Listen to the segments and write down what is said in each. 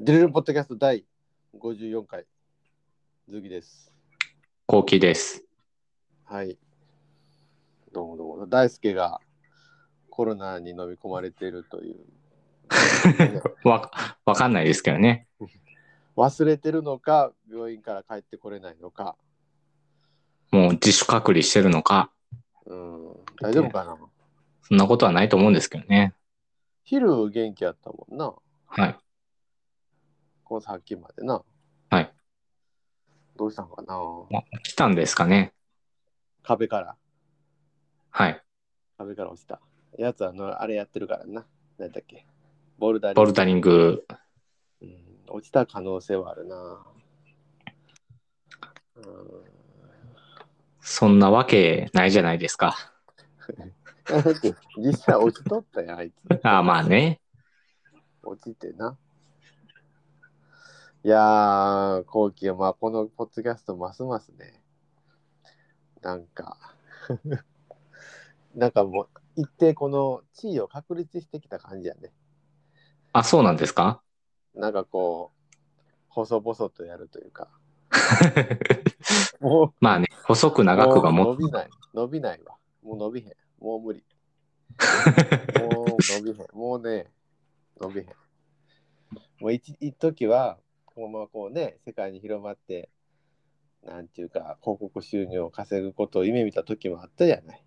デルルポッドキャスト第54回、ズギです。こうきです。はい。どうもどうも。大輔がコロナに飲み込まれているという。ね わ、わかんないですけどね。忘れてるのか、病院から帰ってこれないのか。もう自主隔離してるのか、うん、大丈夫かな？そんなことはないと思うんですけどね。昼元気やったもんな。はい。このさっきまでな。はい。どうしたんかな来たんですかね。壁から。はい。壁から落ちた。やつはあのあれやってるからな。何だっけボルダリングボルダリング、うん、落ちた可能性はあるな。うん、そんなわけないじゃないですか。実際落ちとったやん、あいつ。ああ、まあね。落ちてな。いやー、後期はまあこのポッドキャストますますね。なんか、なんかもう一定この地位を確立してきた感じやね。あ、そうなんですか？なんかこう、細々とやるというか。もうまあね、細く長くがも伸びない。伸びないわ。もう伸びへん。もう無理。もう伸びへん。もうね、伸びへん。もう一一時は、このままこうね、世界に広まって、なんていうか、広告収入を稼ぐことを夢見た時もあったじゃない。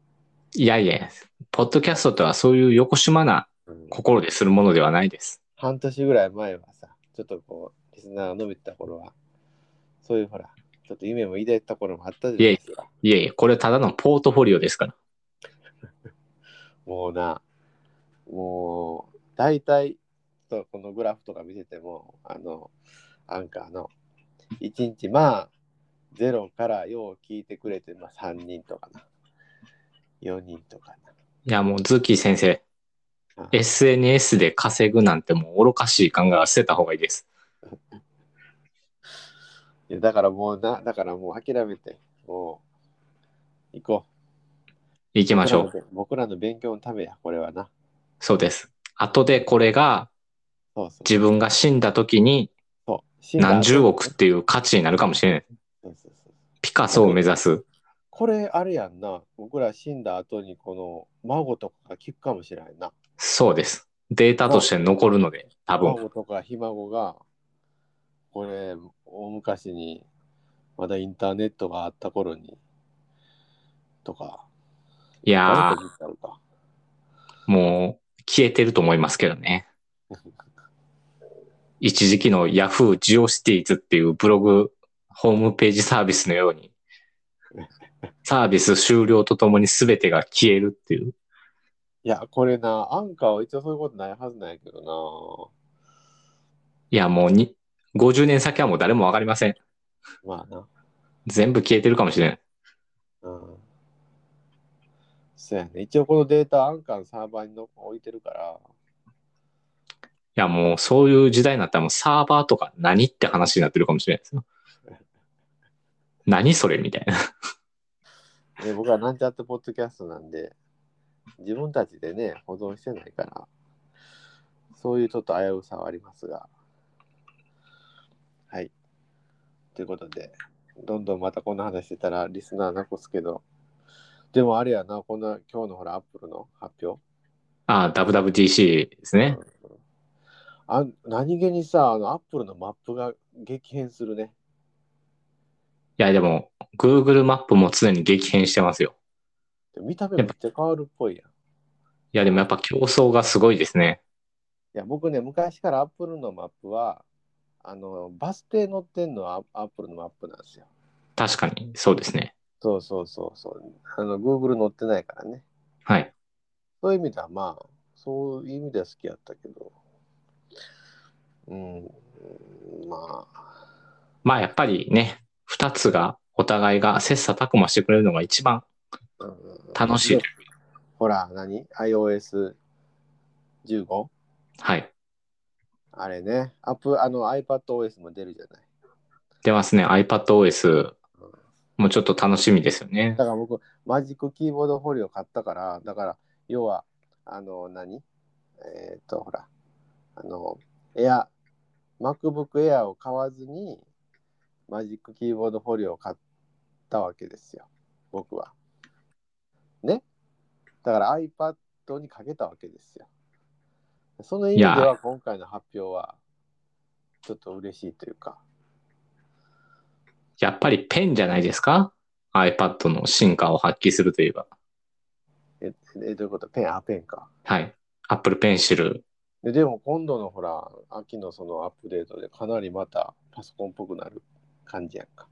いやいや、ポッドキャストとはそういう横島なうん心でするものではないです。半年ぐらい前はさ、ちょっとこう、リスナーが伸びてた頃は、そういうほら、ちょっと夢も抱いてた頃もあったじゃないですか。いえいえ、これただのポートフォリオですから。もうな、もう、大体、とこのグラフとか見てても、あの、アンカーの、1日、まあ、ゼロからよう聞いてくれて、まあ、3人とかな。4人とかな。いや、もうズッキー先生、あ SNS で稼ぐなんてもう愚かしい考えは捨てた方がいいです。いやだからもうな、だからもう諦めて、もう、行こう。行きましょう。僕らの勉強のためや、これはな。そうです。後でこれがそうそう。自分が死んだ時に何十億っていう価値になるかもしれない。そうそうそうピカソを目指す。これ、あれやんな。僕ら死んだ後に、この、孫とかが聞くかもしれないな。そうです。データとして残るので、多分。孫とかひ孫が、これ、大昔に、まだインターネットがあった頃に、とか、いや。ー、もう消えてると思いますけどね。一時期の Yahoo! ジオシティーズっていうブログ、ホームページサービスのように、サービス終了とともに全てが消えるっていう。いや、これな、アンカーは一応そういうことないはずなんやけどいや、もうに、50年先はもう誰もわかりません。な。まあな。全部消えてるかもしれない。うん。そうやね。一応このデータアンカーのサーバーにの置いてるから、いや、もうそういう時代になったらもうサーバーとか何って話になってるかもしれないですよ。何それみたいな。で僕はなんちゃってポッドキャストなんで、自分たちでね、保存してないから、そういうちょっと危うさはありますが。はい。ということで、どんどんまたこんな話してたらリスナーなくすけど、でもあれやな、こんな今日のほら、アップルの発表。ああ、WWDC ですね。あ何気にさ、あの、アップルのマップが激変するね。いや、でも、Google マップも常に激変してますよ。で見た目めっちゃ変わるっぽいやん。いいや、でもやっぱ競争がすごいですね。や、僕ね、昔からアップルのマップは、あの、バス停乗ってんのはアップルのマップなんですよ。確かに、そうですね。そうそうそうそう。あの、Google 乗ってないからね。はい。そういう意味では、まあ、そういう意味では好きやったけど、うん、まあ、まあやっぱりね、二つがお互いが切磋琢磨してくれるのが一番うん楽しい。ほら、何 ?iOS15? はい。あれね、アップ、あの iPadOS も出るじゃない。出ますね。iPadOS もちょっと楽しみですよねだ。から僕、マジックキーボードフォリオ買ったから、だから、要は、あの、何？えっ、と、ほら、あの、エア、MacBook Air を買わずに、マジックキーボードフォリオを買ったわけですよ。僕は。ね。だから iPad にかけたわけですよ。その意味でいは今回の発表はちょっと嬉しいというか。やっぱりペンじゃないですか ?iPad の進化を発揮するといえば。え、えどういうこと？ペン、あ、ペンか。はい。Apple Pencil。ででも今度のほら、秋のそのアップデートでかなりまたパソコンっぽくなる感じやんか。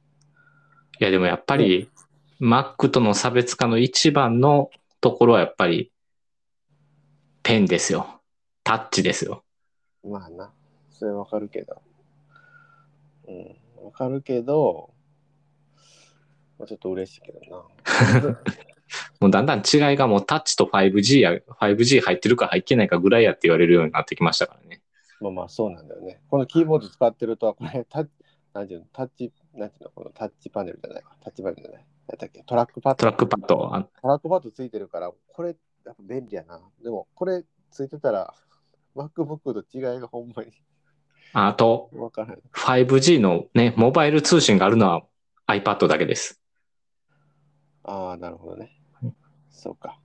いやでもやっぱり Mac との差別化の一番のところはやっぱりペンですよ。タッチですよ。まあな、それわかるけど。うん、わかるけど、まあ、ちょっと嬉しいけどな。もうだんだん違いがもうタッチと 5G や 5G 入ってるか入ってないかぐらいやって言われるようになってきましたからね。まあまあそうなんだよね。このキーボード使ってると、これタッチ、なんていうの、タッチ、なんていうの、このタッチパネルじゃないわ。タッチパネルじゃない。何だっけ？トラックパッド。トラックパッド。あトラックパッドついてるから、これ、やっぱ便利やな。でも、これついてたら、MacBook と違いがほんまにあと分からない。5G のね、モバイル通信があるのは iPad だけです。ああ、なるほどね。そうか。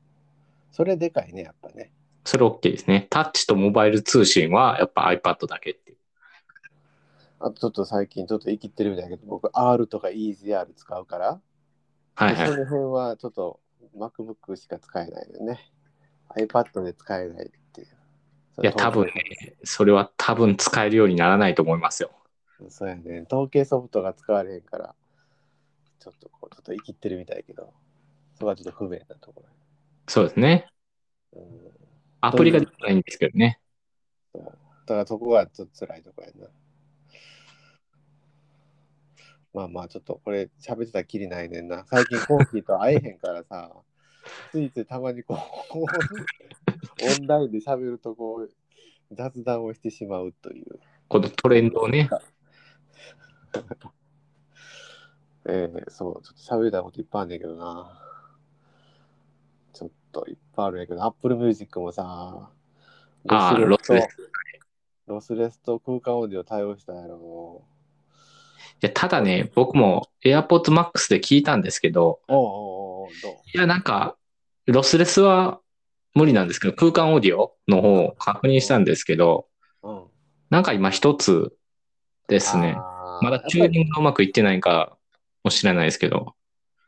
それでかいね、やっぱね。それ OK ですね。タッチとモバイル通信はやっぱ iPad だけっていう。あとちょっと最近ちょっと生きってるみたいだけど、僕 R とか EasyR 使うから、はいはい。その辺はちょっと MacBook しか使えないよね。iPad で使えないっていう。いや、多分ね、それは多分使えるようにならないと思いますよ。そうやね。統計ソフトが使われへんから、ちょっとこう、ちょっと生きってるみたいやけど、そこはちょっと不便なとこそうですね。ろ。うん、アプリができないんですけどね。そうだからそこがちょっと辛いとこやな。まあまあ、ちょっとこれ喋ってたらきりないねんな。最近コーヒーと会えへんからさ、ついついたまにこう、オンラインで喋るとこう、雑談をしてしまうという。このトレンドをね。えー、そう、ちょっと喋りたいこといっぱいあるんだけどな。ちょっといっぱいあるんやけど、Apple Music もさ、ロスとレス。いロスレスと空間オーディオ対応したやろ。や、ただね、僕も AirPods Max で聞いたんですけど、おうおうおういや、なんか、ロスレスは無理なんですけど、空間オーディオの方を確認したんですけど、うん。なんか今一つですね。まだチューニングがうまくいってないかもしれないですけど、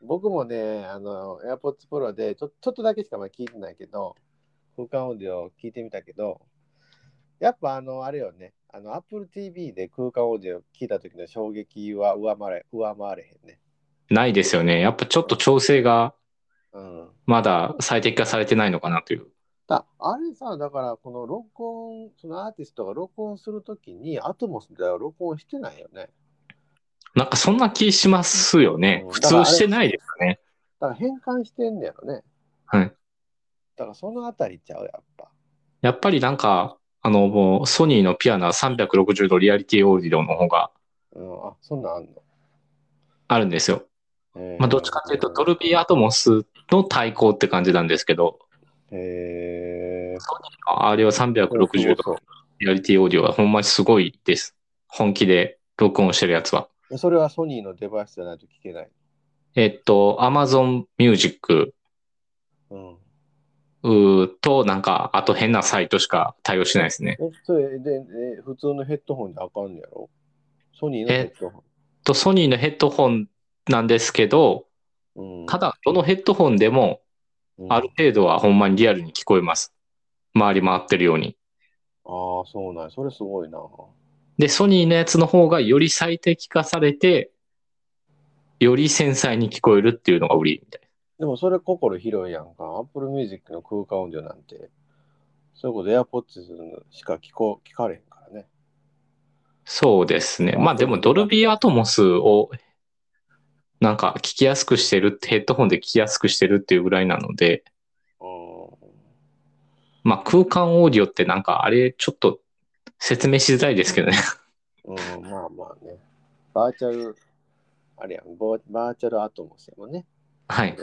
僕もね、あの、AirPods Pro でちょちょっとだけしかまだ聞いてないけど、空間オーディオ聞いてみたけど、やっぱあの、あれよね、あの、Apple TV で空間オーディオ聞いた時の衝撃は上回れ上回れへんね。ないですよね。やっぱちょっと調整がうん。まだ最適化されてないのかなという。だあれさ、だからこの録音、そのアーティストが録音するときに、アトモスでは録音してないよね。なんかそんな気しますよねう。ん普通してないですよね。だから変換してんねやろね。はい。だからそのあたりちゃう、やっぱ。やっぱりなんか、あの、もうソニーのピアノ360度リアリティオーディオの方がうん、あ、そんなんあんの？あるんですよ。えーまあどっちかっていうとドルビーアトモスの対抗って感じなんですけど、へえあれは360度リアリティオーディオはほんまにすごいです。本気で録音してるやつは。ーそれはソニーのデバイスじゃないと聞けない。えっと、Amazon Music うん。うーと、なんか、あと変なサイトしか対応しないですね。え、それで、え普通のヘッドホンであかんねやろ？ソニーのヘッドホと、ソニーのヘッドホンなんですけど、ン。うん、ただ、どのヘッドホンでも、うんある程度はほんまにリアルに聞こえます。回り回ってるように。ああ、そうなんやそれすごいな。で、ソニーのやつの方がより最適化されて、より繊細に聞こえるっていうのが売りみたいでもそれ心広いやんか。Apple Music の空間音量なんて、そういうこと AirPods しか聞こ聞かれへんからね。そうですね。まあでも、ドルビーアトモスを、なんか聞きやすくしてるって、ヘッドホンで聞きやすくしてるっていうぐらいなので、うまあ空間オーディオってなんかあれちょっと説明しづらいですけどね。ん、うん、まあまあね。バーチャル、あれやん、バーチャルアトモスやもんね。はい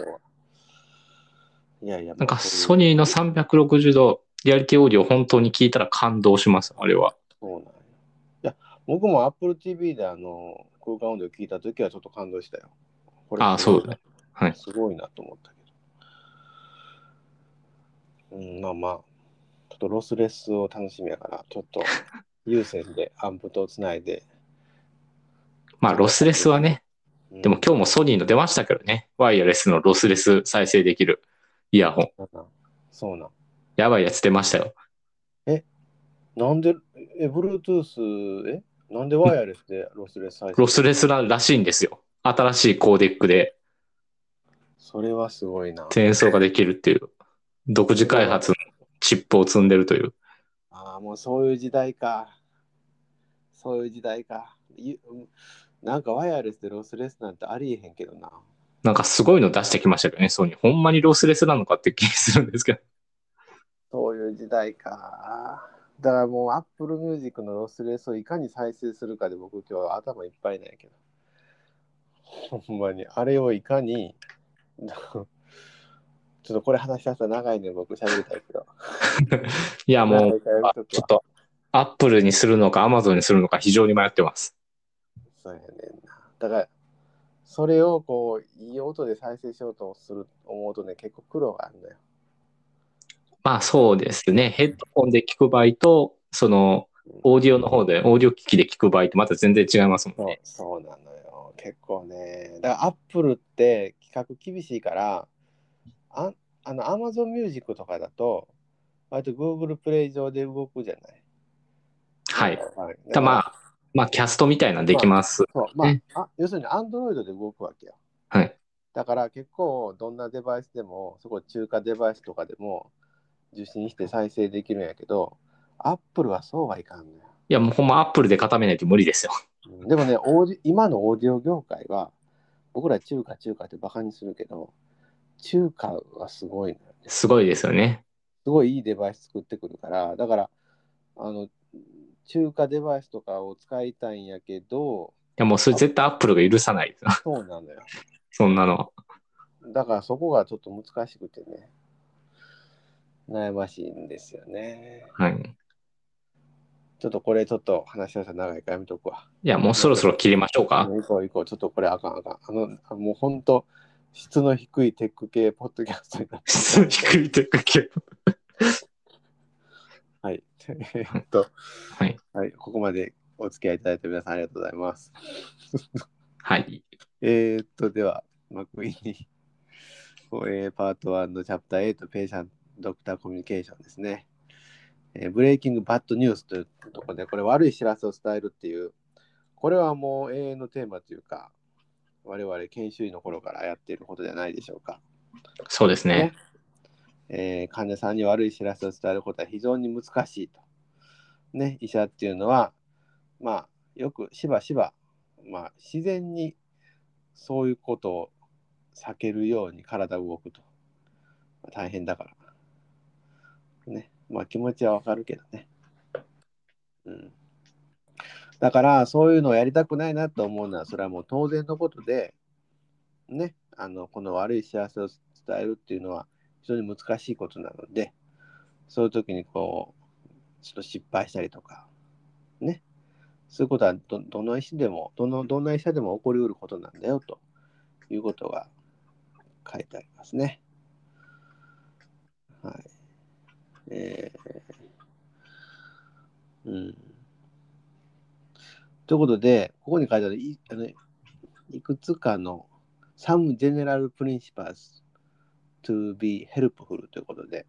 いやいや、なんかまあソニーの360度リアリティオーディオ本当に聞いたら感動します、あれは。そうなんや。いや、僕も Apple TV であの空間音量聞いたときはちょっと感動したよ。こああすごいそうだはいすごいなと思ったけど。うん、まあまあ、とロスレスを楽しみやから、ちょっと 有線でアンプとつないで。まあ、ロスレスはね、うんでも今日もソニーの出ましたけどね、ワイヤレスのロスレス再生できるイヤホン。そうなんそうなん。やばいやつ出ましたよ。なんで、え、Bluetooth、え？なんでワイヤレスでロスレス再生？ロスレスららしいんですよ。新しいコーデックでそれはすごいな。転送ができるっていう、独自開発のチップを積んでるという。ああ、もうそういう時代か。そういう時代か。ゆなんかワイヤレスでロスレスなんてありえへんけどな。なんかすごいの出してきましたけどね、ソニー。ほんまにロスレスなのかって気するんですけど。そういう時代か。だからもう Apple Music のロスレスをいかに再生するかで僕今日は頭いっぱいなんやけど。ほんまに、あれをいかに、ちょっとこれ話したら長いね、僕喋りたいけど。いや、もう、ちょっと、アップルにするのか、アマゾンにするのか非常に迷ってます。そうやねんな。だから、それをこう、いい音で再生しようとする思うとね、結構苦労があるんだよ。まあそうですね。ヘッドホンで聞く場合と、その、オーディオの方で、オーディオ機器で聞く場合ってまた全然違いますもんそうね。そうなのよ。結構ね。だから、アップルって企画厳しいから、ああの、Amazon Music とかだと、割と Google プレイ上で動くじゃない？はい。はい。たまあ、まあ、キャストみたいなのできます。そうまあねあ、要するに Android で動くわけよ。はい。だから結構どんなデバイスでも、そこ中華デバイスとかでも受信して再生できるんやけど、Apple はそうはいかんのよ。いや、もうほんまアップルで固めないと無理ですよ。うんでもね、オーディ今のオーディオ業界は、僕ら中華中華ってバカにするけど、中華はすごいね。すごいですよね。すごいいいデバイス作ってくるから、だから、あの、中華デバイスとかを使いたいんやけど、いや、もうそれ絶対アップルが許さない。そうなのよ。そんなの。だからそこがちょっと難しくてね、悩ましいんですよね。はい。ちょっとこれちょっと話し合わせ長いからやめとくわ。いや、もうそろそろ切りましょうか。行こう行こう。ちょっとこれあかんあかん。あの、あもう本当質の低いテック系ポッドキャストになって質低いテク系。はい。え っと、はい。はい、ここまでお付き合いいただいて皆さんありがとうございます。はい。えーっと、では、マクイに、えーパート1のチャプター8、ペーシャンドクターコミュニケーションですね。えーブレイキングバッドニュースというところで、これ悪い知らせを伝えるっていう、これはもう永遠のテーマというか、我々研修医の頃からやっていることじゃないでしょうか。そうですね。えー患者さんに悪い知らせを伝えることは非常に難しいと。ね、医者っていうのは、まあ、よくしばしば、まあ、自然にそういうことを避けるように体が動くと。まあ大変だから。ね、まあ気持ちはわかるけどね。うん。だから、そういうのをやりたくないなと思うのは、それはもう当然のことで、ね、あの、この悪い幸せを伝えるっていうのは、非常に難しいことなので、そういう時にこう、ちょっと失敗したりとか、ね。そういうことはどどの医師でも、どの、どんな医者でも起こりうることなんだよということが書いてありますね。はい。えー、うん。ということで、ここに書いてあるいあのいくつかの Some General Principles to be helpful ということで、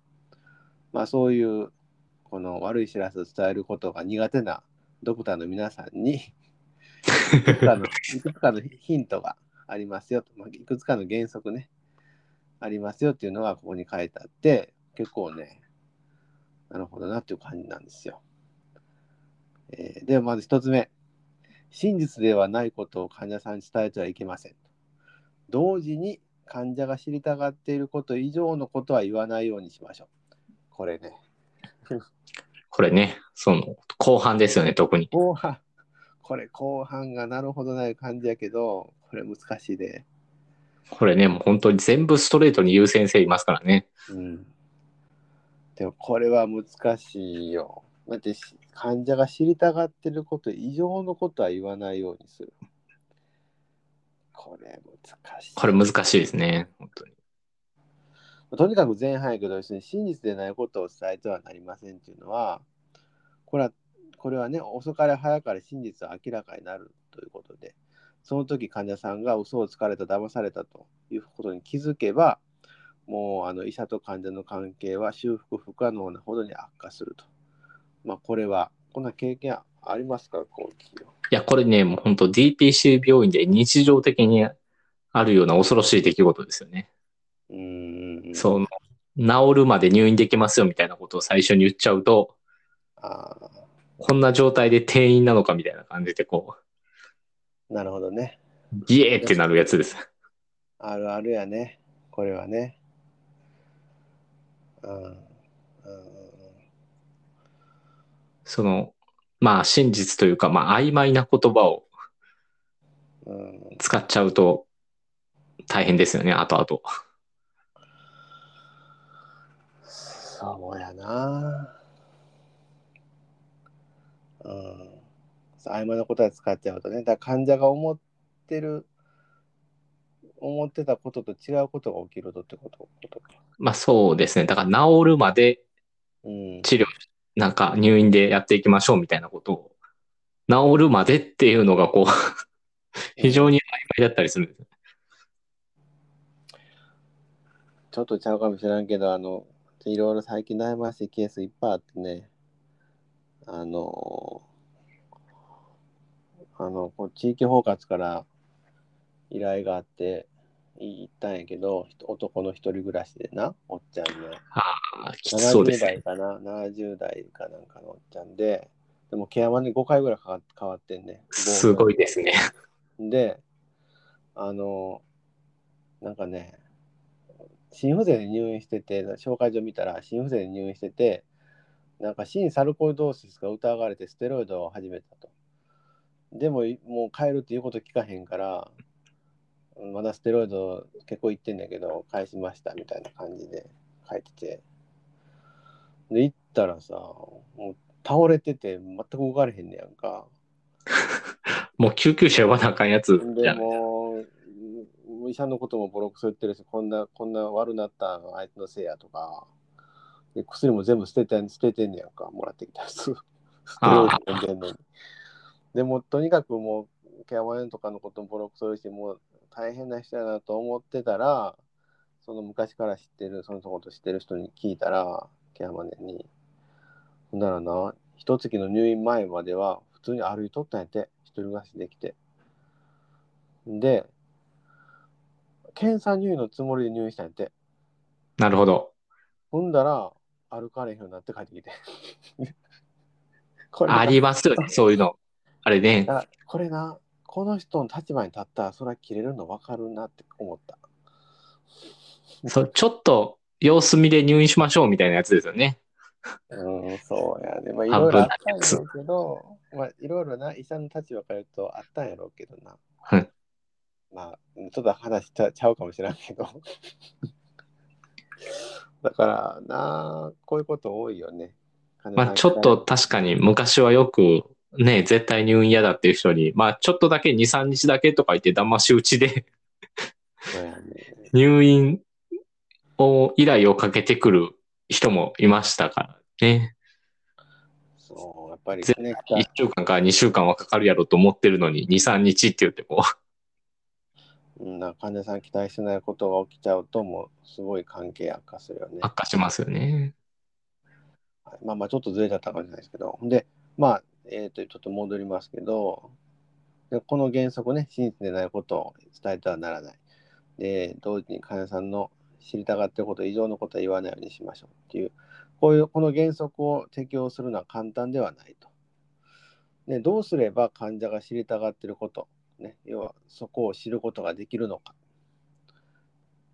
まあそういうこの悪い知らせを伝えることが苦手なドクターの皆さんにいくつかの いくつかのヒントがありますよと、まあ、いくつかの原則ね、ありますよっていうのがここに書いてあって、結構ね、なるほどなっていう感じなんですよ。えーではまず一つ目。真実ではないことを患者さんに伝えてはいけません。同時に患者が知りたがっていること以上のことは言わないようにしましょう。これね、これね、その、後半ですよね、特に。後半、これ後半がなるほどない感じやけど、これ難しいで。これね、もう本当に全部ストレートに言う先生いますからね。うん。でもこれは難しいよ。だってし患者が知りたがってること以上のことは言わないようにする。これ難しい。これ難しいですね。本当に。とにかく前半やけど、真実でないことを伝えてはなりませんっていうのは、これは、これはね、遅かれ早かれ真実は明らかになるということで、その時患者さんが嘘をつかれた、騙されたということに気づけば、もうあの医者と患者の関係は修復不可能なほどに悪化すると。まあ、これは、こんな経験ありますか、後期いや、これね、もう本当 DPC 病院で日常的にあるような恐ろしい出来事ですよね。うん。その、治るまで入院できますよみたいなことを最初に言っちゃうと、あこんな状態で転院なのかみたいな感じでこう。なるほどね。ギエーってなるやつです。あるあるやね。これはね。うん。うんその、まあ真実というか、まあ曖昧な言葉を使っちゃうと大変ですよね、後々。そうやな。うん。曖昧なことは使っちゃうとね。だ患者が思ってる、思ってたことと違うことが起きるとってこと。まあそうですね。だから治るまで治療、うん、なんか入院でやっていきましょうみたいなことを、治るまでっていうのがこう 非常に曖昧だったりするんです。ちょっとちゃうかもしれんけど、あの、いろいろ最近悩ましいケースいっぱいあってね、あの、あの、こう地域包括から依頼があって、行ったんやけど、男の一人暮らしでな、おっちゃんね。ああ、きつそうですね。70代かな、70代かなんかのおっちゃんで、でもケアマンに5回ぐらい変わってんね。すごいですね。で、あの、なんかね、心不全で入院してて、紹介状見たら心不全で入院してて、なんか心サルコイドーシスが疑われてステロイドを始めたと。でももう帰るっていうこと聞かへんから、まだステロイド結構いってんだけど、返しましたみたいな感じで書いてて。で、行ったらさ、もう倒れてて全く動かれへんねやんか。もう救急車呼ばなあかんやつでも医者のこともボロクソ言ってるし、こんな、こんな悪なったあいつのせいやとか、で薬も全部捨てて捨ててんねやんか、もらってきたやつ。捨てろってんのに。でも、とにかくもう、ケアマネとかのこともボロクソ言うし、もう大変な人やなと思ってたら、その昔から知ってる、そのこと知ってる人に聞いたら、ケアマネに。ほんならな、一月の入院前までは普通に歩いとったんやて、一人暮らしできて。で、検査入院のつもりで入院したんやって。なるほど。ほんだら、歩かれへんようになって帰ってきて。ありますよね、そういうの。あれね。これな、この人の立場に立ったら、それは切れるの分かるなって思った。そう、ちょっと様子見で入院しましょうみたいなやつですよね。うん、そうやね。まあ、いろいろあったんやろうけど、まあ、いろいろな医者の立場から言うとあったんやろうけどな。はい。まあ、ちょっと話ちゃちゃうかもしれんけど。だからな、こういうこと多いよね。まあ、ちょっと確かに昔はよくね、絶対入院嫌だっていう人に、まあ、ちょっとだけ2、3日だけとか言って騙し討ちで入院を、依頼をかけてくる人もいましたからね。そう、やっぱり、ね、1週間か2週間はかかるやろと思ってるのに、2、3日って言っても。うん、な患者さん期待してないことが起きちゃうと、もうすごい関係悪化するよね。悪化しますよね。まあまあ、ちょっとずれちゃったかもしれないですけど、で、まあ、え、ー、と、ちょっと戻りますけど、でこの原則ね、真実でないことを伝えてはならない。で、同時に患者さんの知りたがってること以上のことは言わないようにしましょうっていう、こういう、この原則を適用するのは簡単ではないと。で、どうすれば患者が知りたがってること、ね、要はそこを知ることができるのか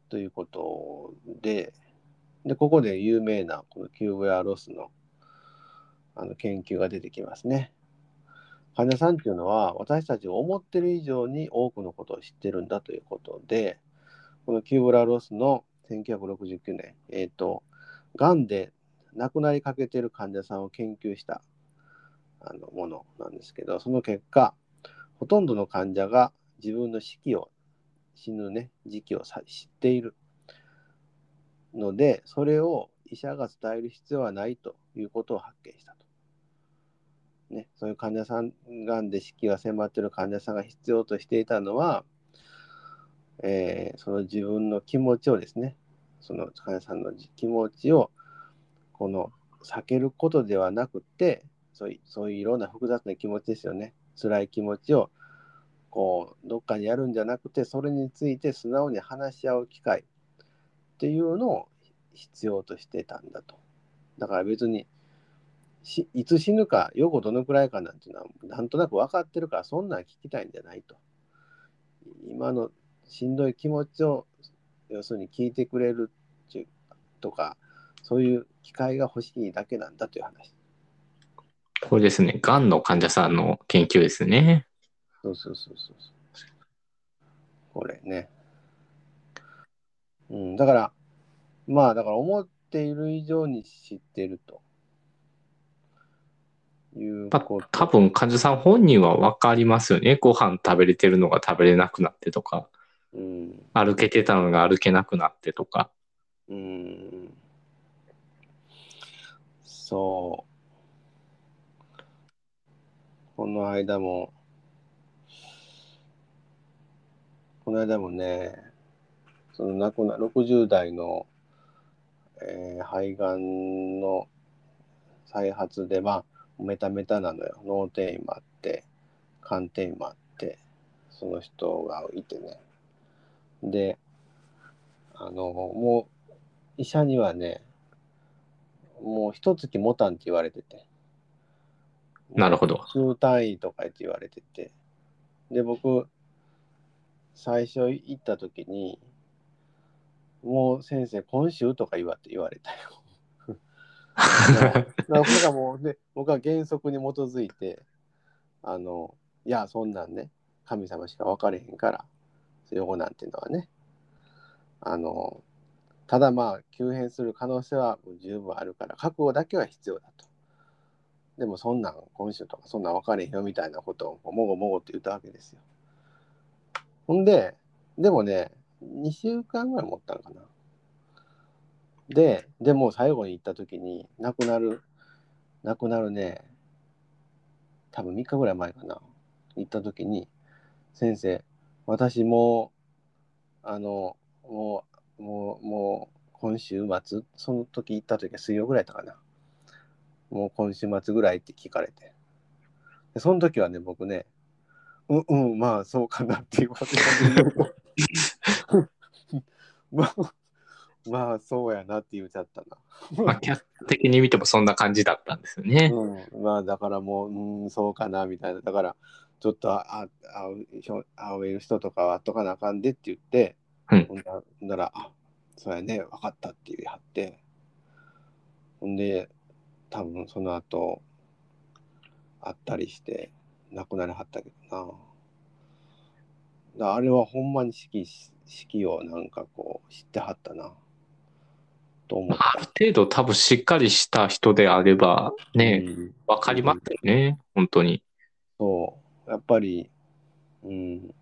ということで、で、ここで有名なこのキューブラ・ロスのあの研究が出てきますね。患者さんっていうのは私たちが思ってる以上に多くのことを知ってるんだということで、このキューブラ・ロスの1969年、えっ、ー、と、がんで亡くなりかけてる患者さんを研究したあのものなんですけど、その結果、ほとんどの患者が自分の死期を、死ぬね、時期を知っているので、それを医者が伝える必要はないということを発見した。ね、そういう患者さん、がんで死期が迫ってる患者さんが必要としていたのは、えー、その自分の気持ちをですね、その患者さんの気持ちをこの避けることではなくてそういうそういういろんな複雑な気持ちですよね。辛い気持ちをこうどっかにやるんじゃなくてそれについて素直に話し合う機会っていうのを必要としてたんだと。だから別にしいつ死ぬか予後どのくらいかなんていうのはなんとなく分かってるからそんなん聞きたいんじゃないと今のしんどい気持ちを要するに聞いてくれるとかそういう機会が欲しいだけなんだという話。これですね、がんの患者さんの研究ですね。そうそうそうそう。これね。うん、だから、まあ、だから思っている以上に知ってると。いうこと。多分患者さん本人は分かりますよね。ご飯食べれてるのが食べれなくなってとか。うん、歩けてたのが歩けなくなってとか。うん。そう。この間も、この間もね、その亡くな60代の、えー、肺がんの再発で、まあ、メタメタなのよ。脳転移もあって、肝転移もあって、その人がいてね。で、あの、もう、医者にはね、もう一月持たんって言われてて。なるほど。週単位とかって言われてて。で、僕、最初行った時に、もう先生、今週とか言わって言われたよ。僕はもうね、僕は原則に基づいて、あの、いや、そんなんね、神様しか分かれへんから、予後なんていうのはね、あの、ただまあ急変する可能性は十分あるから覚悟だけは必要だと。でもそんなん今週とかそんなん分かれへんよみたいなことをもごもごって言ったわけですよ。ほんで、でもね、2週間ぐらい持ったのかな。で、でも最後に行った時に亡くなる、亡くなるね、多分3日ぐらい前かな。行った時に、先生、私もあの、もうもう、もう、今週末、その時行った時は水曜ぐらいだったかな。もう今週末ぐらいって聞かれて。でその時はね、僕ね、うん、うん、まあそうかなっていうこと まあ、まあそうやなって言っちゃったな。まあ客的に見てもそんな感じだったんですよね。うん、まあだからもう、うん、そうかなみたいな。だからちょっとああ会う会える人とかはとかなあかんでって言って、うん、ほんなら、あそうやね、分かったって言い張って、ほんで、多分その後、会ったりして、亡くなりはったけどな。だあれはほんまに式式をなんかこう知ってはったな。と思ある程度多分しっかりした人であればね、うん、分かりますよね、うん、本当に。そう。やっぱり、うん。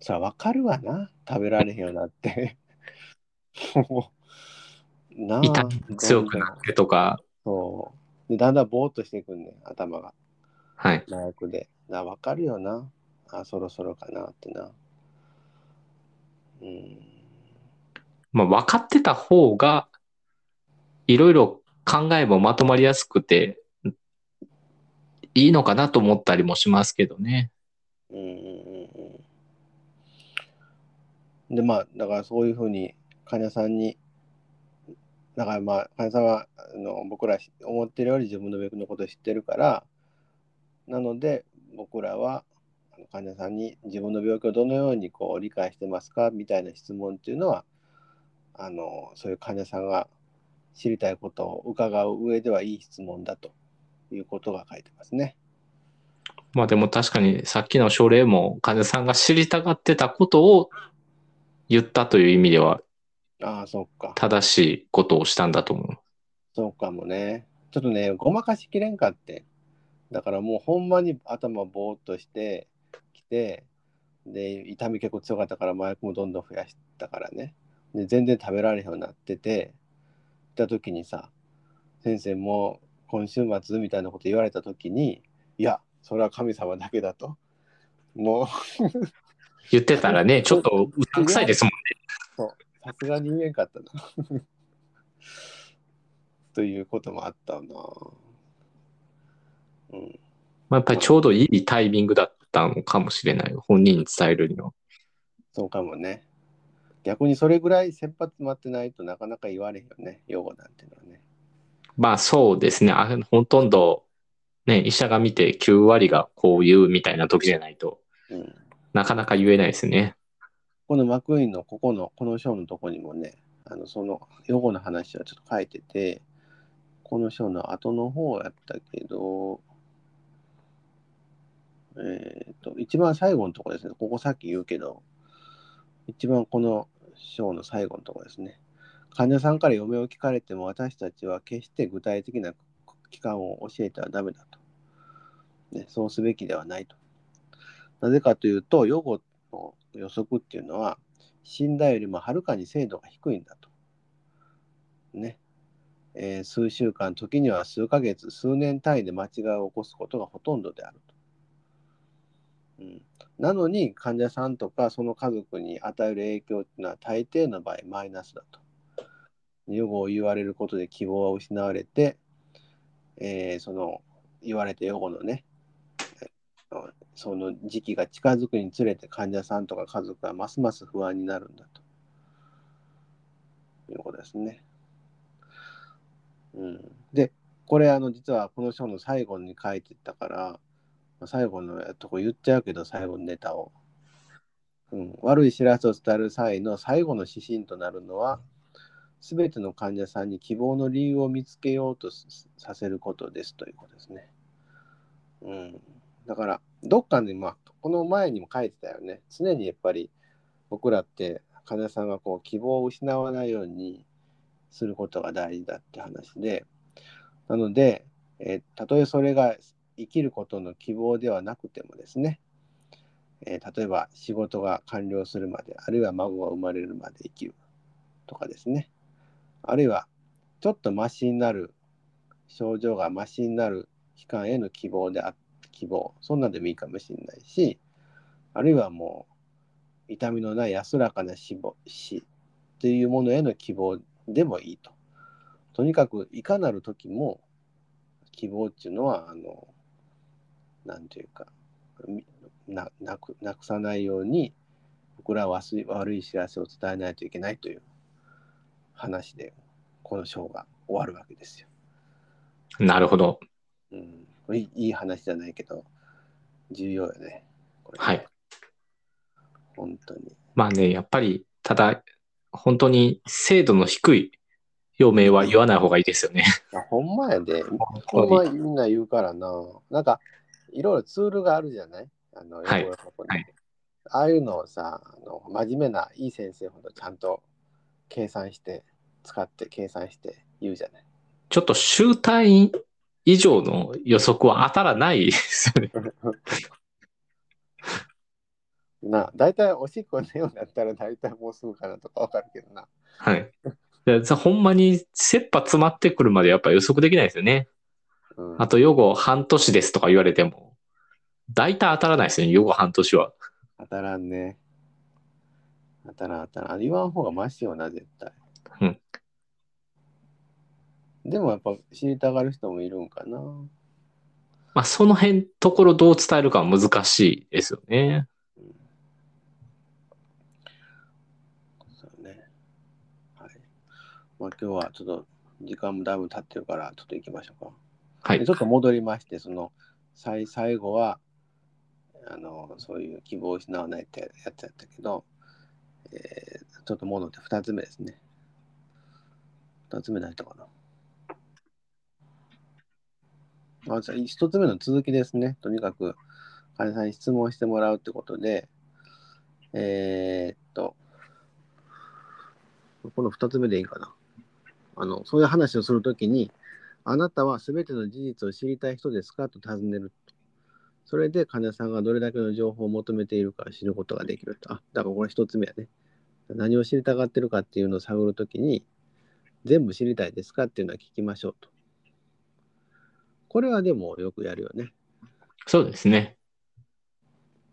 さあ分かるわな。食べられへんようになって。もう、な痛み強くなってとか。そう。でだんだんぼーっとしていくんね頭が。はい。麻薬で。な、分かるよな。あ、そろそろかなってな。うん。まあ、分かってた方が、いろいろ考えもまとまりやすくて、いいのかなと思ったりもしますけどね。うん。で、まあ、だからそういうふうに患者さんに、だからまあ、患者さんはあの僕ら思ってるより自分の病気のことを知ってるから、なので僕らは患者さんに自分の病気をどのようにこう理解してますかみたいな質問っていうのは、あのそういう患者さんが知りたいことを伺う上ではいい質問だということが書いてますね。まあでも確かにさっきの症例も患者さんが知りたがってたことを言ったという意味ではああ、そっか。正しいことをしたんだと思う。そうかもね。ちょっとね、ごまかしきれんかって。だからもうほんまに頭ぼーっとしてきて、で、痛み結構強かったから麻薬もどんどん増やしたからね。で、全然食べられへんようになってて、来た時にさ、先生も今週末みたいなこと言われた時に、いや、それは神様だけだと。もう言ってたらね、ちょっとうさんくさいですもんね。そう、さすがに言えんかったな。ということもあったな。うん。まあ、やっぱりちょうどいいタイミングだったのかもしれない。本人に伝えるには。そうかもね。逆にそれぐらい切羽詰まってないとなかなか言われへんよね、用語なんていうのはね。まあそうですね。あほとんど、ね、医者が見て9割がこう言うみたいな時じゃないとうん。なかなか言えないですね。このマクイーンのここの、この章のとこにもね、あのその用語の話はちょっと書いてて、この章の後の方やったけど、えっ、と、一番最後のとこですね。ここさっき言うけど、一番この章の最後のところですね。患者さんから嫁を聞かれても私たちは決して具体的な期間を教えてはダメだと。ね、そうすべきではないと。なぜかというと、予後の予測っていうのは、死んだよりもはるかに精度が低いんだと。ね。えー数週間、時には数ヶ月、数年単位で間違いを起こすことがほとんどであると。うん、なのに、患者さんとかその家族に与える影響っていうのは大抵の場合マイナスだと。予後を言われることで希望は失われて、えーその言われた予後のね、その時期が近づくにつれて患者さんとか家族はますます不安になるんだということですね。うん、で、これあの実はこの章の最後に書いてたから、最後のとこ言っちゃうけど最後のネタを、うん。悪い知らせを伝える際の最後の指針となるのは、すべての患者さんに希望の理由を見つけようとさせることですということですね。うん。だから、どっかで、まあ、この前にも書いてたよね。常にやっぱり僕らって患者さんがこう希望を失わないようにすることが大事だって話で、なので、えーたとえそれが生きることの希望ではなくてもですね、えー例えば仕事が完了するまで、あるいは孫が生まれるまで生きるとかですね、あるいはちょっとマシになる、症状がマシになる期間への希望であ希望、そんなんでもいいかもしれないし、あるいはもう痛みのない安らかな死死っていうものへの希望でもいいと。とにかくいかなる時も希望っていうのは、あの、なんていうか、みななくなくさないように僕らは悪い悪い知らせを伝えないといけないという話でこの章が終わるわけですよ。なるほど。うん、これいい話じゃないけど重要よね。これねはい。本当に。まあね、やっぱり、ただ、本当に精度の低い余命は言わない方がいいですよね。あほんまやで。ほんまみんな言うからな。なんかいろいろツールがあるじゃない？あの、はいはいああいうのをさあの、真面目ないい先生ほどちゃんと計算して、使って計算して言うじゃない？ちょっと集単位以上の予測は当たらないですよね。なあ、大体おしっこのようになったら大体もうすぐかなとかわかるけどな。はい。ほんまに切羽詰まってくるまでやっぱ予測できないですよね。うん、あと、予後半年ですとか言われても、大体当たらないですよね、予後半年は。当たらんね。当たらん当たらん。言わん方がマシよな、絶対。うん。でもやっぱ知りたがる人もいるんかな。まあ、その辺、ところどう伝えるかは難しいですよね。そうね。はい。まあ今日はちょっと時間もだいぶ経ってるから、ちょっと行きましょうか。はいち。ょっと戻りまして、その最最後はあのそういう希望を失わないってやつやったけど、えーちょっと戻って2つ目ですね。2つ目何やったかな。まず1つ目の続きですね。とにかく患者さんに質問してもらうってことで、えーっと、この2つ目でいいかな。あのそういう話をするときに、あなたは全ての事実を知りたい人ですか？と尋ねると。それで患者さんがどれだけの情報を求めているか知ることができると。あ、だからこれ一つ目やね。何を知りたがってるかっていうのを探るときに、全部知りたいですかっていうのは聞きましょうと。これはでもよくやるよね。そうですね。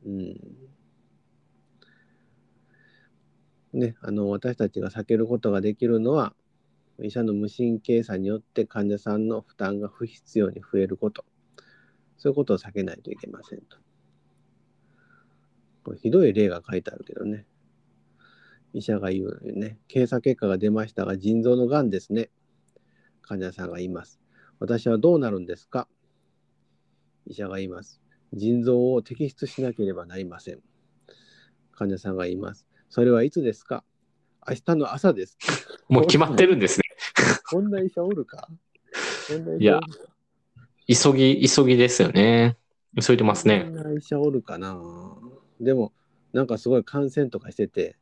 うん。ね、あの私たちが避けることができるのは、医者の無神経さによって患者さんの負担が不必要に増えること。そういうことを避けないといけませんと。これひどい例が書いてあるけどね。医者が言うね、検査結果が出ましたが、腎臓のがんですね。患者さんが言います。私はどうなるんですか？医者が言います。腎臓を摘出しなければなりません。患者さんが言います。それはいつですか？明日の朝です。もう決まってるんですね。こんな医者おるか？いや、急ぎ、急ぎですよね。急いでますね。こんな医者おるかな？でも、なんかすごい感染とかしてて、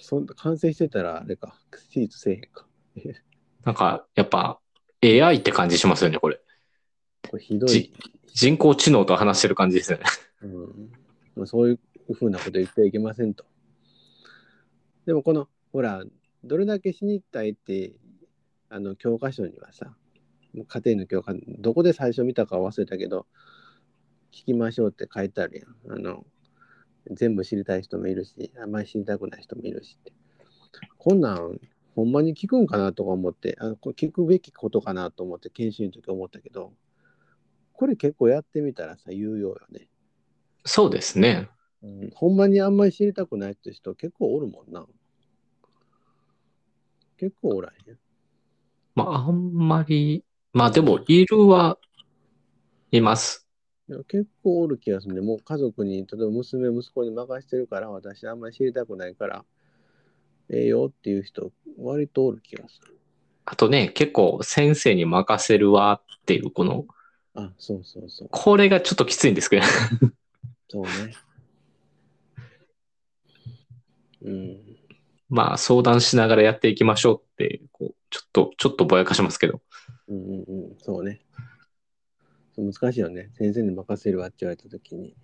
そん感染してたらあれか、手術せえへんか。なんか、やっぱ AI って感じしますよね、これ。これひどい。人工知能と話してる感じですよね。うん、そういうふうなこと言ってはいけませんと。でもこの、ほら、どれだけ死にたいって、あの、教科書にはさ、家庭の教科、どこで最初見たか忘れたけど、聞きましょうって書いてあるやん。あの、全部知りたい人もいるし、あんまり知りたくない人もいるしって。こんなん、ほんまに聞くんかなとか思って、あこれ聞くべきことかなと思って研修の時思ったけど、これ結構やってみたらさ、有用よね。そうですね。うん、ほんまにあんまり知りたくないって人結構おるもんな。結構おらへん。まあ、あんまり、まあでも、いるはいます。いや結構おる気がするね。もう家族に、例えば娘、息子に任してるから、私あんまり知りたくないから、ええよっていう人、割とおる気がする。あとね、結構先生に任せるわっていう、この、あ、そうそうそう。これがちょっときついんですけど。そうね。うん。まあ、相談しながらやっていきましょうって、こう、ちょっと、ちょっとぼやかしますけど。うんうんうん、そうね。難しいよね。先生に任せるわって言われたときに。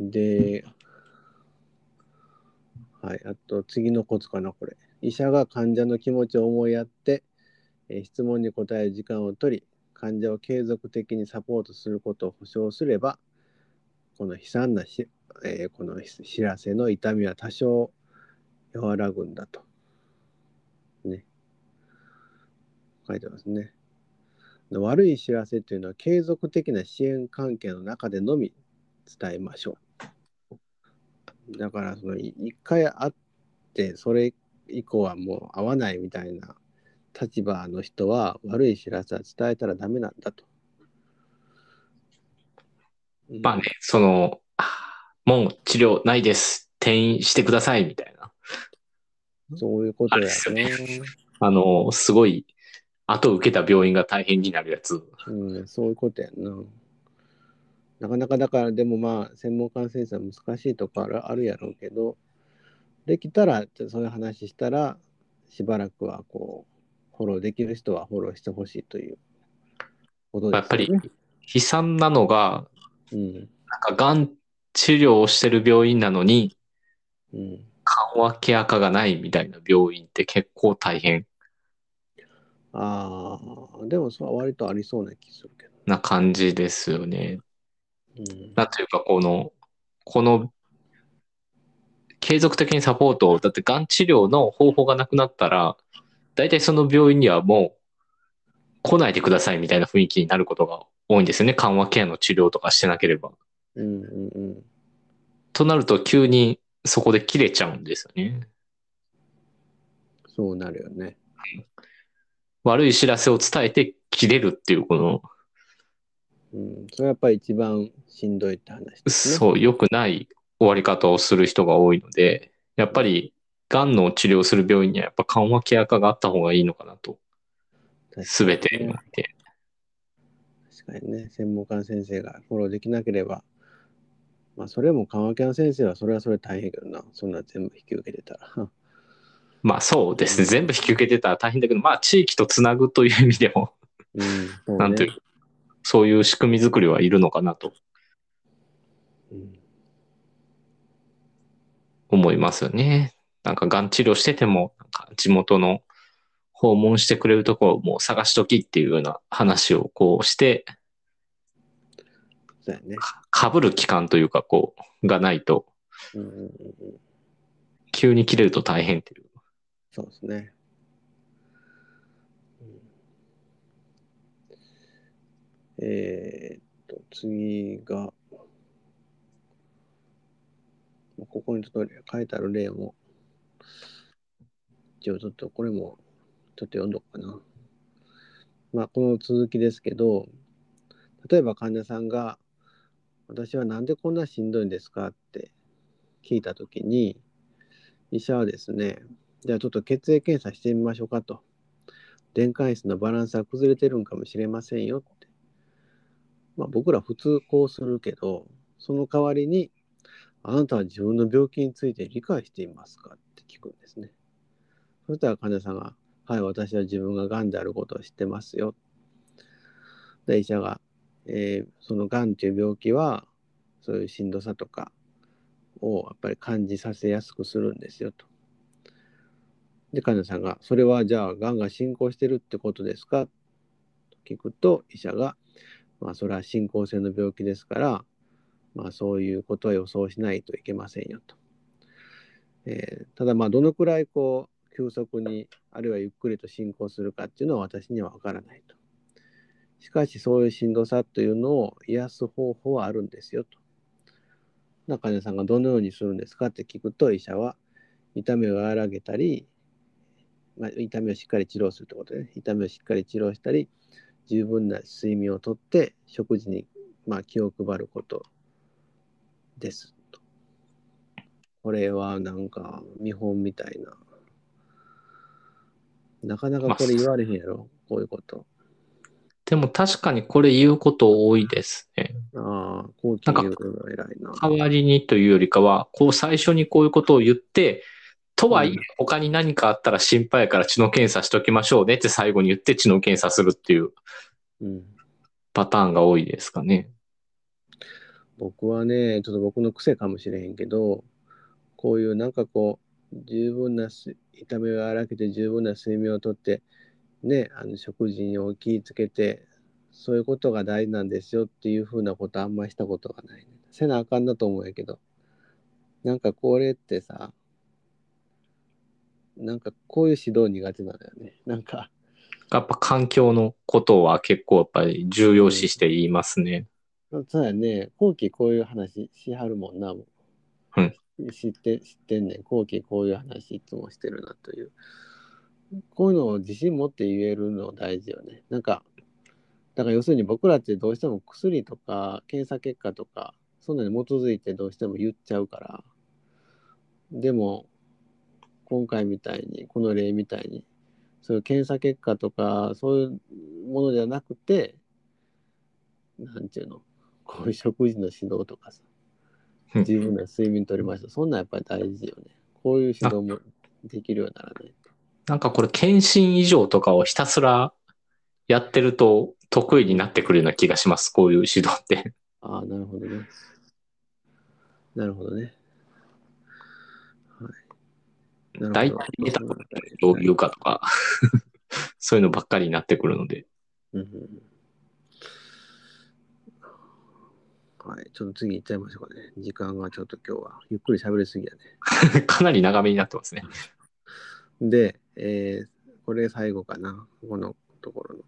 で、はい、あと次のコツかな、これ。医者が患者の気持ちを思いやって、えー、質問に答える時間を取り、患者を継続的にサポートすることを保証すれば、この悲惨なし、えー、この知らせの痛みは多少和らぐんだと。ね。書いてますね。悪い知らせというのは継続的な支援関係の中でのみ伝えましょう。だからその一回会ってそれ以降はもう会わないみたいな立場の人は悪い知らせは伝えたらダメなんだと。まあね、その、もう治療ないです。転院してくださいみたいな。そういうことやね。あの、すごい後受けた病院が大変になるやつ。うん、そういうことやな。なかなかだから、でもまあ、専門家先生は難しいとこあるやろうけど、できたら、そういう話したら、しばらくはこう、フォローできる人はフォローしてほしいということですね。やっぱり、悲惨なのが、うん、なんか、がん治療をしてる病院なのに、うん、緩和ケア科がないみたいな病院って結構大変。ああ、でもそれは割とありそうな気するけど。な感じですよね。うん、なんというか、この、この、継続的にサポートを、だってがん治療の方法がなくなったら、大体その病院にはもう来ないでくださいみたいな雰囲気になることが多いんですよね。緩和ケアの治療とかしてなければ。うんうんうん。となると急にそこで切れちゃうんですよね。そうなるよね。悪い知らせを伝えて切れるっていう、この、うん、それはやっぱり一番しんどいって話ですね。そう、良くない終わり方をする人が多いので、やっぱり、がんの治療する病院にはやっぱ緩和ケア科があった方がいいのかなと。すべてにて。確かにね、専門家の先生がフォローできなければ、まあ、それも緩和ケアの先生はそれはそれ大変けどな、そんな全部引き受けてたら。まあそうですね。全部引き受けてたら大変だけど、まあ地域とつなぐという意味でも、うんねなんていう、そういう仕組み作りはいるのかなとうん思いますよね。なんかがん治療してても、なんか地元の訪問してくれるところをもう探しときっていうような話をこうして、そうやね。かぶる期間というか、こう、がないと、急に切れると大変っていう。そうですね。えーっと、次が、ここにちょっと書いてある例も、一応ちょっとこれもちょっと読んどくかな。まあ、この続きですけど、例えば患者さんが、私はなんでこんなしんどいんですかって聞いたときに、医者はですね、じゃあちょっと血液検査してみましょうかと。電解質のバランスが崩れてるんかもしれませんよって。まあ僕ら普通こうするけど、その代わりに、あなたは自分の病気について理解していますかって聞くんですね。そしたら患者さんが、はい、私は自分が癌であることを知ってますよ。で、医者が、えーその癌という病気は、そういうしんどさとかをやっぱり感じさせやすくするんですよと。で、患者さんが、それはじゃあ、がんが進行してるってことですか？と聞くと、医者が、まあ、それは進行性の病気ですから、まあ、そういうことは予想しないといけませんよと。えーただ、まあ、どのくらいこう、急速に、あるいはゆっくりと進行するかっていうのは私には分からないと。しかし、そういうしんどさというのを癒す方法はあるんですよと。な患者さんがどのようにするんですかって聞くと、医者は痛みを和らげたり、まあ、痛みをしっかり治療するってことで、ね、痛みをしっかり治療したり、十分な睡眠をとって、食事に、まあ、気を配ることですと。これはなんか見本みたいな。なかなかこれ言われへんやろ、こういうこと。でも確かにこれ言うこと多いですね。ああ、後期言うのが偉いな。代わりにというよりかは、こう最初にこういうことを言って、とはいえうん他に何かあったら心配やから血の検査しときましょうねって最後に言って血の検査するっていううんパターンが多いですかね。僕はね、ちょっと僕の癖かもしれへんけど、こういうなんかこう、十分なす痛みを和らげて十分な睡眠をとって、ね、あの食事にお気をつけて、そういうことが大事なんですよっていうふうなことあんまりしたことがない、ね。せなあかんなと思うんやけど、なんかこれってさ、なんかこういう指導苦手なんだよね。なんか、やっぱ環境のことは結構やっぱり重要視して言いますね。そうやね、後期こういう話しはるもんな、もうん知って、知ってんねん。後期こういう話いつもしてるなという。こういうのを自信持って言えるの大事よね。なんか、だから要するに僕らってどうしても薬とか検査結果とか、そんなに基づいてどうしても言っちゃうから。でも、今回みたいに、この例みたいに、そういう検査結果とか、そういうものじゃなくて、なんていうの、こういう食事の指導とかさ、うん十分な睡眠とりました。そんなんやっぱり大事よね。こういう指導もできるようにならないと。なんかこれ検診以上とかをひたすらやってると得意になってくるような気がします。こういう指導って。ああ、なるほどね。なるほどね。はい。な大体どういうかとか、そういうのばっかりになってくるので。うんうんはい、ちょっと次行っちゃいましょうかね。時間がちょっと今日はゆっくり喋りすぎやね。かなり長めになってますね。で、えーこれ最後かな、このところの。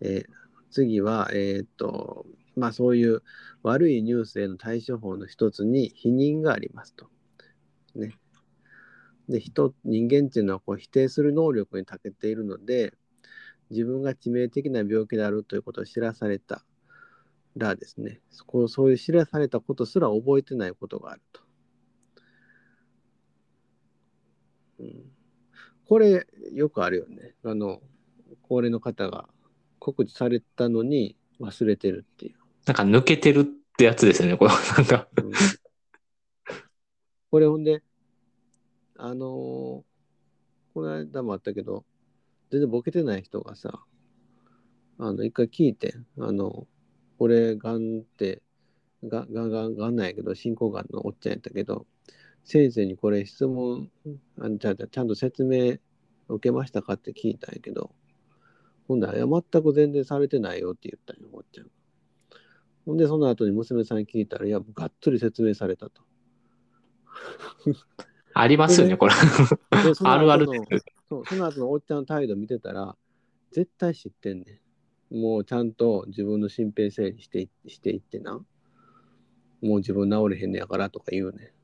えー次は、えーっと、まあそういう悪いニュースへの対処法の一つに否認がありますと。ね。で、人、人間っていうのはこう否定する能力に長けているので、自分が致命的な病気であるということを知らされたらですね、そこそういう知らされたことすら覚えてないことがあると。うんこれよくあるよね。あの、高齢の方が告知されたのに忘れてるっていう。なんか抜けてるってやつですよね。これなんか。うんこれほんで、あのーこの間もあったけど、全然ボケてない人がさ、あの、一回聞いて、あの、俺、がんって、ががががんなんやけど、進行がんのおっちゃんやったけど、先生にこれ質問、あちゃちゃんと説明受けましたかって聞いたんやけど、ほんだら、全く全然されてないよって言ったんよ、おっちゃん。ほんで、その後に娘さんに聞いたら、いや、がっつり説明されたと。ありますよね、これ。あるあるそうその後のおっちゃんの態度見てたら、絶対知ってんねん。もうちゃんと自分の身辺整理してしていってな。もう自分治れへんねやからとか言うね。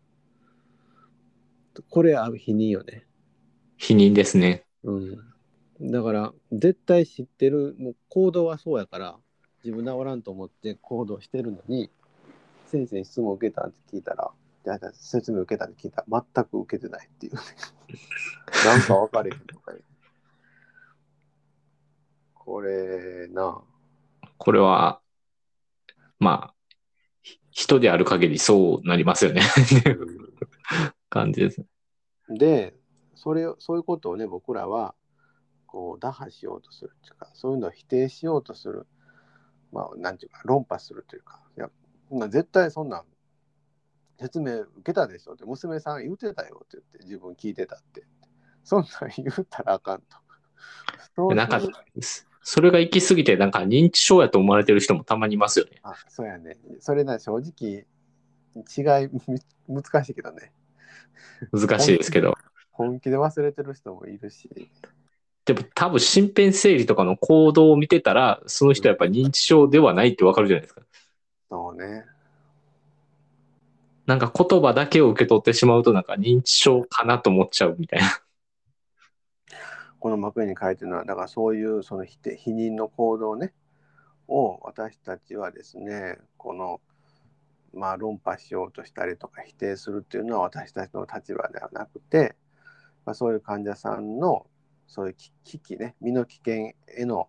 これは否認よね。否認ですね。うん。だから、絶対知ってる、もう行動はそうやから、自分治らんと思って行動してるのに、先生に質問受けたって聞いたら、じゃあ説明受けたって聞いたら、全く受けてないっていう、ね。なんか分かれへんとかこれな。これは、まあ、人である限りそうなりますよね。感じです。で、それそういうことをね、僕らはこう打破しようとするっていうか、そういうのを否定しようとする、まあ、なんていうか、論破するというか、いや、絶対そんなん説明受けたでしょって、娘さん言ってたよって言って、自分聞いてたって。そんなん言ったらあかんと。なんか、それが行き過ぎて、なんか認知症やと思われてる人もたまにいますよね。あ、そうやね。それな、正直、違い、難しいけどね。難しいですけど。本気で忘れてる人もいるし。でも多分身辺整理とかの行動を見てたら、その人はやっぱり認知症ではないってわかるじゃないですか。そうね。なんか言葉だけを受け取ってしまうと、なんか認知症かなと思っちゃうみたいな。この幕に書いてるのは、だからそういうその否定否認の行動ね、を私たちはですね、この、まあ論破しようとしたりとか否定するっていうのは私たちの立場ではなくて、まあ、そういう患者さんのそういう危機ね、身の危険への、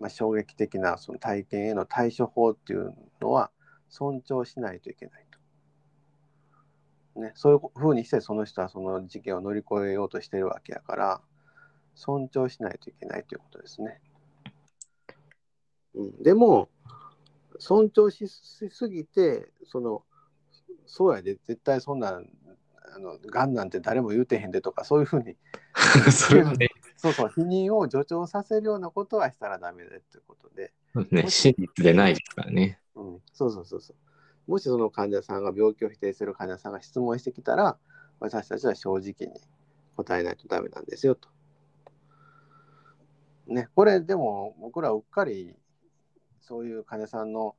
まあ、衝撃的なその体験への対処法っていうのは尊重しないといけないと。ね、そういうふうにしてその人はその事件を乗り越えようとしてるわけやから、尊重しないといけないということですね。うん、でも、尊重しすぎて、その、そうやで、絶対そんな、あの、がんなんて誰も言うてへんでとか、そういうふうに、それね、そうそう、否認を助長させるようなことはしたらダメだということで。ね、真実でないですからね。うん、そうそうそうそう。もしその患者さんが病気を否定する患者さんが質問してきたら、私たちは正直に答えないとダメなんですよと。ね、これでも僕らうっかりそういう患者さんの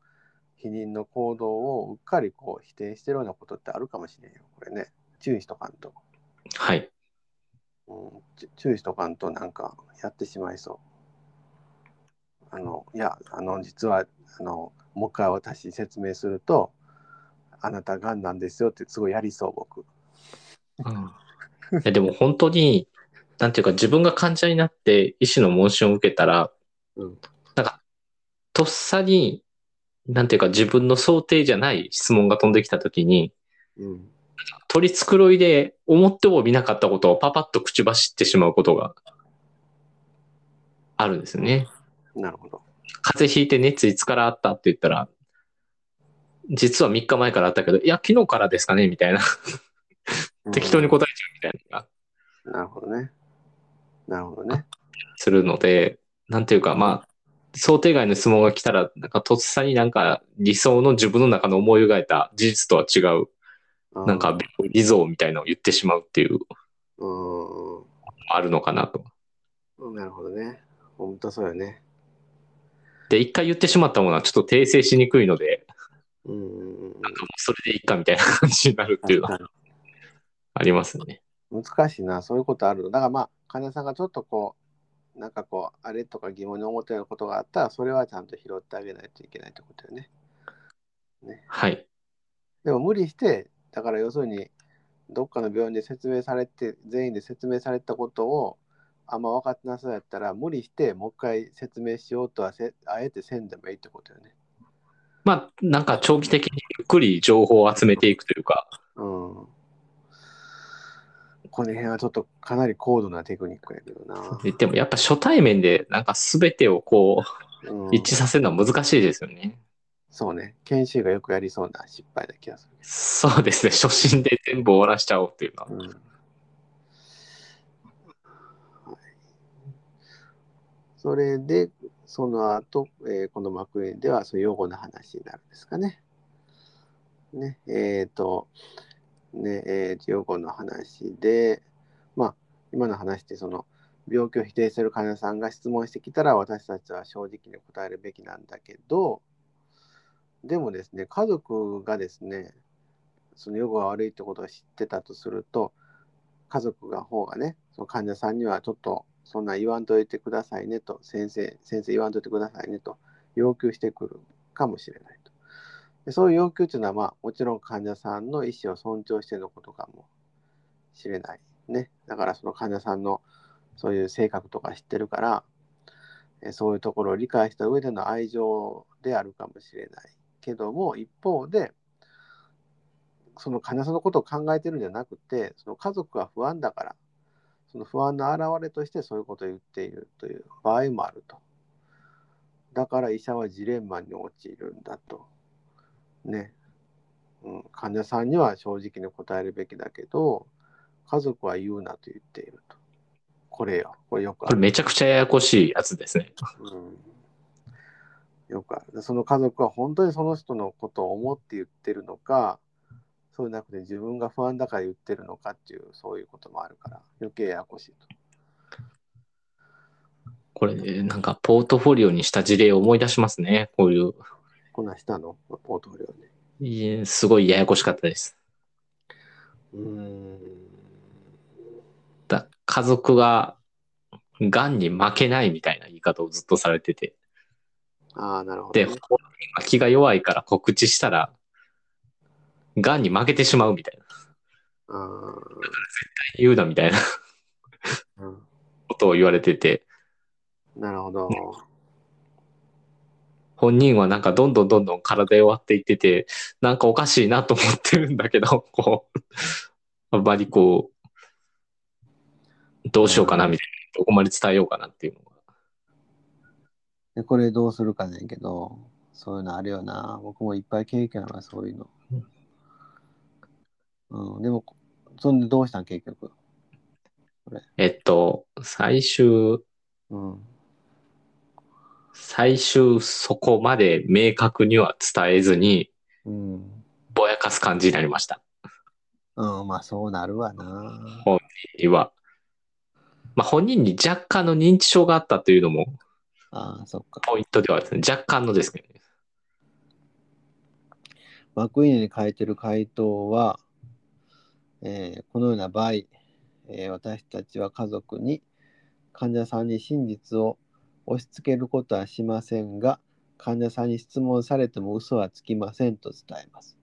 否認の行動をうっかりこう否定してるようなことってあるかもしれんよ、これね。注意しとかんと。はい。うん、注意しとかんとなんかやってしまいそう。あの、いや、あの、実は、あの、もう一回私説明すると、あなたがんなんですよってすごいやりそう、僕。うん、でも本当になんていうか自分が患者になって医師の問診を受けたら、うん、なんか、とっさに、なんていうか自分の想定じゃない質問が飛んできたときに、うん、取り繕いで思っても見なかったことをパパッと口走ってしまうことがあるんですよね。なるほど。風邪ひいて熱いつからあったって言ったら、実は3日前からあったけど、いや、昨日からですかねみたいな 適当に答えちゃうみたいな。なるほどね。なるほどね。するので、なんていうか、まあ、想定外の質問が来たら、なんかとっさになんか理想の自分の中の思い描いた事実とは違う、なんか理像みたいなのを言ってしまうっていう、うん、あるのかなと。なるほどね。本当そうよね。で、一回言ってしまったものはちょっと訂正しにくいので、うん、なんかもうそれでいいかみたいな感じになるっていうのはありますね。難しいな、そういうことある。だからまあ、患者さんがちょっとこう、なんかこう、あれとか疑問に思ってることがあったら、それはちゃんと拾ってあげないといけないってことよね。ねはい。でも無理して、だから要するに、どっかの病院で説明されて、全員で説明されたことを、あんま分かってなさそうやったら、無理して、もう一回説明しようとはせ、あえてせんでもいいってことよね。まあ、なんか長期的にゆっくり情報を集めていくというか。うん。この辺はちょっとかなり高度なテクニックやけどな。でもやっぱ初対面でなんか全てをこう、うん、一致させるのは難しいですよね。そうね。研修がよくやりそうな失敗な気がする。そうですね。初心で全部終わらしちゃおうっていうのは。うんはい、それで、その後、えー、この幕園ではそういう用語の話になるんですかね。ね、えっ、ー、と、ね、えー、用語の話で、まあ、今の話ってその、病気を否定する患者さんが質問してきたら私たちは正直に答えるべきなんだけど、でもですね、家族がですね、その予後が悪いってことを知ってたとすると、家族が方がね、その患者さんにはちょっとそんな言わんといてくださいねと、先生、先生言わんといてくださいねと要求してくるかもしれないと。でそういう要求というのは、まあ、もちろん患者さんの意思を尊重してのことかもしれない。ね。だからその患者さんのそういう性格とか知ってるから、そういうところを理解した上での愛情であるかもしれない。けども一方でその患者さんのことを考えてるんじゃなくてその家族が不安だからその不安の表れとしてそういうことを言っているという場合もあるとだから医者はジレンマに陥るんだとね、うん、患者さんには正直に答えるべきだけど家族は言うなと言っているとこれよこれよくこれめちゃくちゃややこしいやつですね、うんよくある。その家族は本当にその人のことを思って言ってるのか、そうじゃなくて自分が不安だから言ってるのかっていう、そういうこともあるから、余計ややこしいと。これ、なんかポートフォリオにした事例を思い出しますね、こういう。こんなしたの？ポートフォリオね。いえ、すごいややこしかったです。うん。だ家族が、がんに負けないみたいな言い方をずっとされてて。ああ、なるほど、ね、で、気が弱いから告知したら、がんに負けてしまうみたいな。あ絶対言うなみたいなことを言われてて。なるほど。本人はなんかどんどんどんどん体弱っていってて、なんかおかしいなと思ってるんだけど、こう、あんまりこう、どうしようかなみたいな、どこまで伝えようかなっていうので、これどうするかねんけど、そういうのあるよな。僕もいっぱい経験あるわ、そういうの。うん、でも、そんでどうしたん、結局？えっと、最終、うん、最終そこまで明確には伝えずに、うん、ぼやかす感じになりました。うん、まあそうなるわな。本人には。まあ本人に若干の認知症があったというのもああ、そっか。ポイントではですね、若干のですね。マクイーンに書いてる回答は、えー、このような場合、えー、私たちは家族に患者さんに真実を押し付けることはしませんが、患者さんに質問されても嘘はつきませんと伝えます。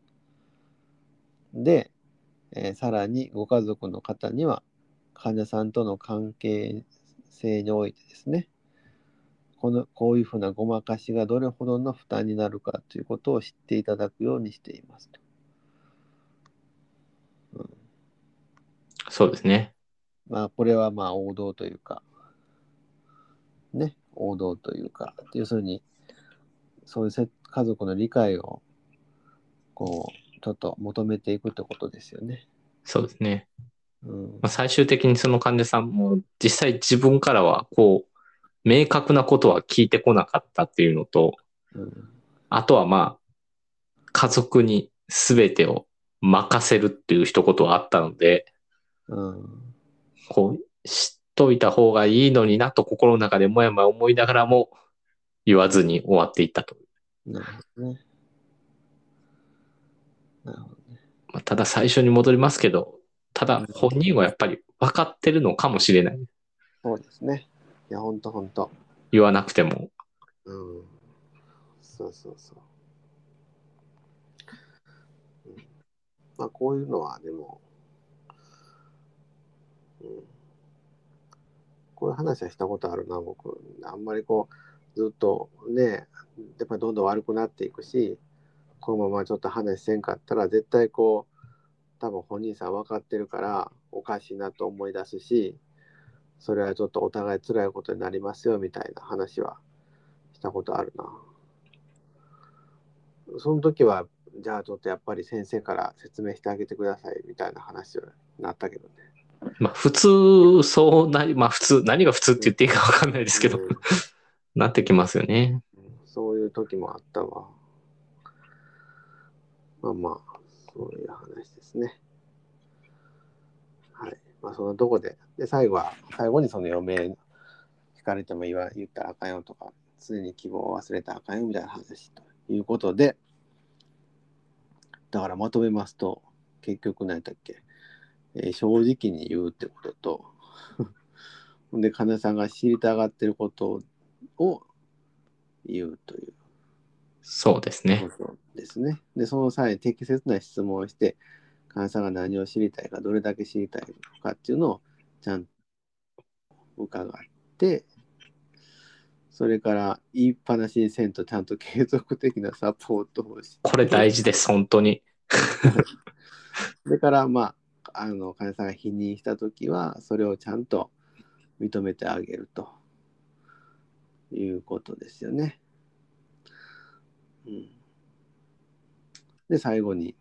で、えー、さらにご家族の方には患者さんとの関係性においてですね、このこういうふうなごまかしがどれほどの負担になるかということを知っていただくようにしていますと。うん、そうですね。まあこれはまあ王道というか、ね、王道というか、要するにそういう家族の理解をこうちょっと求めていくってことですよね。そうですね。うんまあ、最終的にその患者さんも実際自分からはこう明確なことは聞いてこなかったっていうのと、うん、あとはまあ、家族に全てを任せるっていう一言はあったので、うん、こう、知っといた方がいいのになと心の中でもやもや思いながらも言わずに終わっていったと。なるほどね。なるほどね。まあ、ただ最初に戻りますけど、ただ本人はやっぱり分かってるのかもしれない。そうですね。いや、ほんとほんと。言わなくても。うん。そうそうそう。うん、まあ、こういうのは、でも、うん。こういう話はしたことあるな、僕。あんまりこう、ずっとね、やっぱりどんどん悪くなっていくし、このままちょっと話せんかったら、絶対こう、多分本人さん分かってるから、おかしいなと思い出すし、それはちょっとお互い辛いことになりますよみたいな話はしたことあるな。その時は、じゃあちょっとやっぱり先生から説明してあげてくださいみたいな話になったけどね。まあ普通、そうな、まあ普通、何が普通って言っていいかわかんないですけど、うんなってきますよね。そういう時もあったわ。まあまあ、そういう話ですね。はい。まあそのとこで、で、最後は、最後にその余命聞かれても言わ言ったらあかんよとか、常に希望を忘れたらあかんよみたいな話ということで、だからまとめますと、結局何やったっけ、えー正直に言うってことと、ほんで、金さんが知りたがってることを言うというそうですね。ですね。で、その際に適切な質問をして、患者さんが何を知りたいか、どれだけ知りたいのかっていうのをちゃんと伺って、それから言いっぱなしにせんとちゃんと継続的なサポートをして、これ大事です、本当に。それから、まあ、あの患者さんが否認したときは、それをちゃんと認めてあげるということですよね。うん、で、最後に、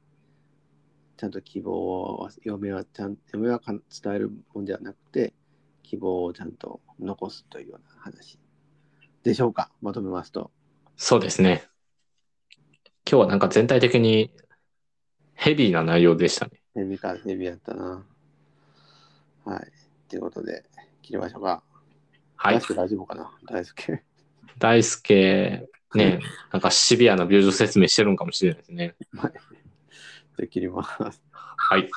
ちゃんと希望を、嫁はちゃん嫁は伝えるもんじゃなくて、希望をちゃんと残すというような話でしょうか、まとめますと。そうですね。今日はなんか全体的にヘビーな内容でしたね。ヘビか、ヘビやったな。はい。ということで、切りましょうか。はい大。輔大丈夫かな？大輔。大輔、ね、なんかシビアな病状説明してるんかもしれないですね。じゃあ切ります。はい。